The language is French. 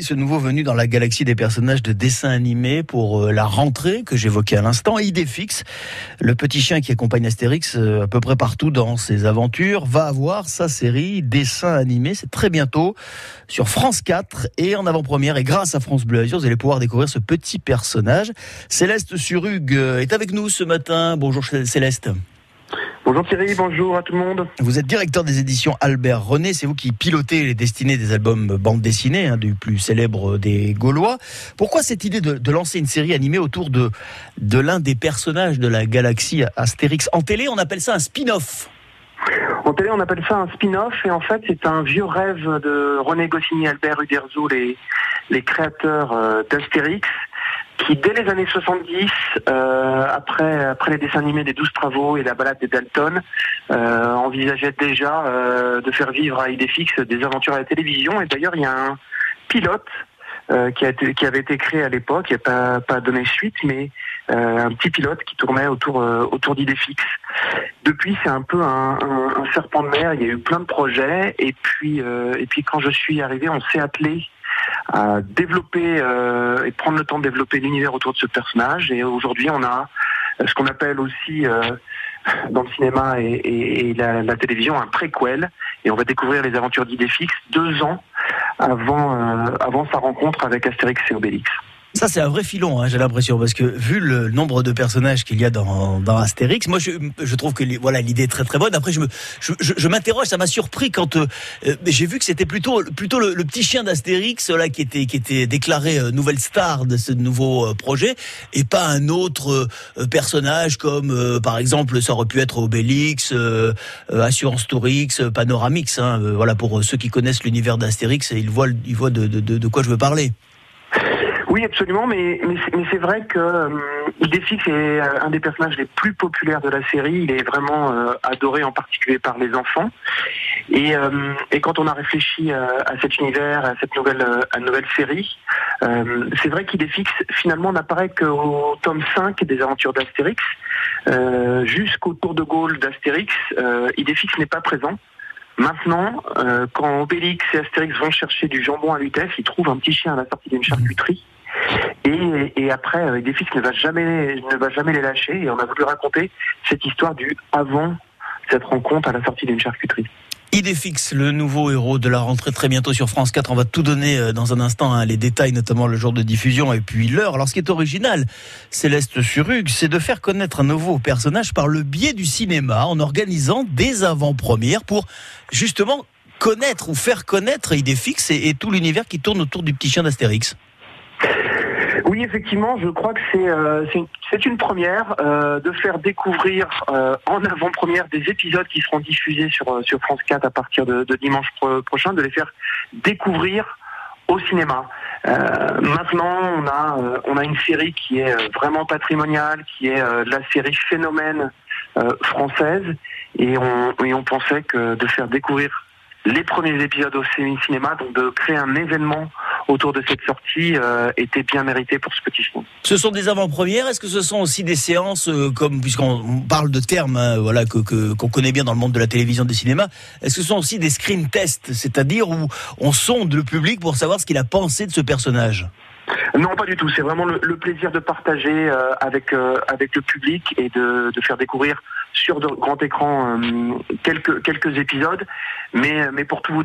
Ce nouveau venu dans la galaxie des personnages de dessins animés pour euh, la rentrée que j'évoquais à l'instant, Idéfix, le petit chien qui accompagne Astérix euh, à peu près partout dans ses aventures, va avoir sa série dessins animés. C'est très bientôt sur France 4 et en avant-première. Et grâce à France Bleu Azur, vous allez pouvoir découvrir ce petit personnage. Céleste Surug euh, est avec nous ce matin. Bonjour Céleste. Bonjour Thierry, bonjour à tout le monde. Vous êtes directeur des éditions Albert René, c'est vous qui pilotez les destinées des albums bande dessinée, hein, du plus célèbre des Gaulois. Pourquoi cette idée de, lancer une série animée autour de, de l'un des personnages de la galaxie Astérix En télé, on appelle ça un spin-off? En télé, on appelle ça un spin-off et en fait, c'est un vieux rêve de René Goscinny, Albert Uderzo, les, les créateurs euh, d'Astérix qui dès les années 70, euh, après, après les dessins animés des Douze Travaux et la balade des Dalton, euh, envisageait déjà euh, de faire vivre à Idéfix des aventures à la télévision. Et d'ailleurs, il y a un pilote euh, qui, a été, qui avait été créé à l'époque, qui n'a pas, pas donné suite, mais euh, un petit pilote qui tournait autour, autour d'Idéfix. Depuis, c'est un peu un, un, un, serpent de mer. Il y a eu plein de projets, et puis, et puis quand je suis arrivé, on s'est appelé à développer euh, et prendre le temps de développer l'univers autour de ce personnage. Et aujourd'hui, on a ce qu'on appelle aussi euh, dans le cinéma et, la, télévision un préquel. Et on va découvrir les aventures d'Idéfix deux ans avant, euh, avant sa rencontre avec Astérix et Obélix. Ça, c'est un vrai filon, hein, j'ai l'impression, parce que vu le nombre de personnages qu'il y a dans, dans Astérix, moi, je, je trouve que voilà l'idée est très très bonne. Après, je me, je, je, m'interroge, ça m'a surpris quand euh, j'ai vu que c'était plutôt plutôt le, petit chien d'Astérix là qui était qui était déclaré euh, nouvelle star de ce nouveau euh, projet, et pas un autre personnage comme par exemple ça aurait pu être Obélix, Assurance Tourix, Panoramix. Hein, voilà pour ceux qui connaissent l'univers d'Astérix, ils voient ils voient de, de, de quoi je veux parler. Oui, absolument, mais, c'est vrai que euh, Idéfix est euh, un des personnages les plus populaires de la série. Il est vraiment euh, adoré en particulier par les enfants. Et, quand on a réfléchi à cet univers, à cette nouvelle, nouvelle série, c'est vrai qu'Idéfix finalement n'apparaît qu'au tome 5 des aventures d'Astérix. Jusqu'au tour de Gaulle d'Astérix, Idéfix n'est pas présent. Maintenant, quand Obélix et Astérix vont chercher du jambon à Lutèce, ils trouvent un petit chien à la sortie d'une charcuterie. Et, après, euh, Idéfix ne va jamais, ne va jamais les lâcher. Et on a voulu raconter cette histoire du avant cette rencontre à la sortie d'une charcuterie. Idéfix, le nouveau héros de la rentrée très bientôt sur France 4. On va tout donner euh, dans un instant, hein, les détails, notamment le jour de diffusion et puis l'heure. Alors, ce qui est original, Céleste Surug, c'est de faire connaître un nouveau personnage par le biais du cinéma, en organisant des avant-premières pour justement connaître ou faire connaître Idéfix et tout l'univers qui tourne autour du petit chien d'Astérix. Oui, effectivement, je crois que c'est euh, une première euh, de faire découvrir euh, en avant-première des épisodes qui seront diffusés sur sur France 4 à partir de, de dimanche prochain, de les faire découvrir au cinéma. maintenant, on a on a une série qui est vraiment patrimoniale, qui est la série phénomène française, et on et on pensait que de faire découvrir les premiers épisodes au cinéma, donc de créer un événement autour de cette sortie euh, était bien mérité pour ce petit film. Ce sont des avant-premières. Est-ce que ce sont aussi des séances euh, comme puisqu'on parle de termes hein, voilà que qu'on connaît bien dans le monde de la télévision, des cinémas. Est-ce que ce sont aussi des screen tests, c'est-à-dire où on sonde le public pour savoir ce qu'il a pensé de ce personnage? Non, pas du tout. C'est vraiment le, plaisir de partager euh, avec avec le public et de, de faire découvrir sur de grand écran quelques quelques épisodes. Mais mais pour tout vous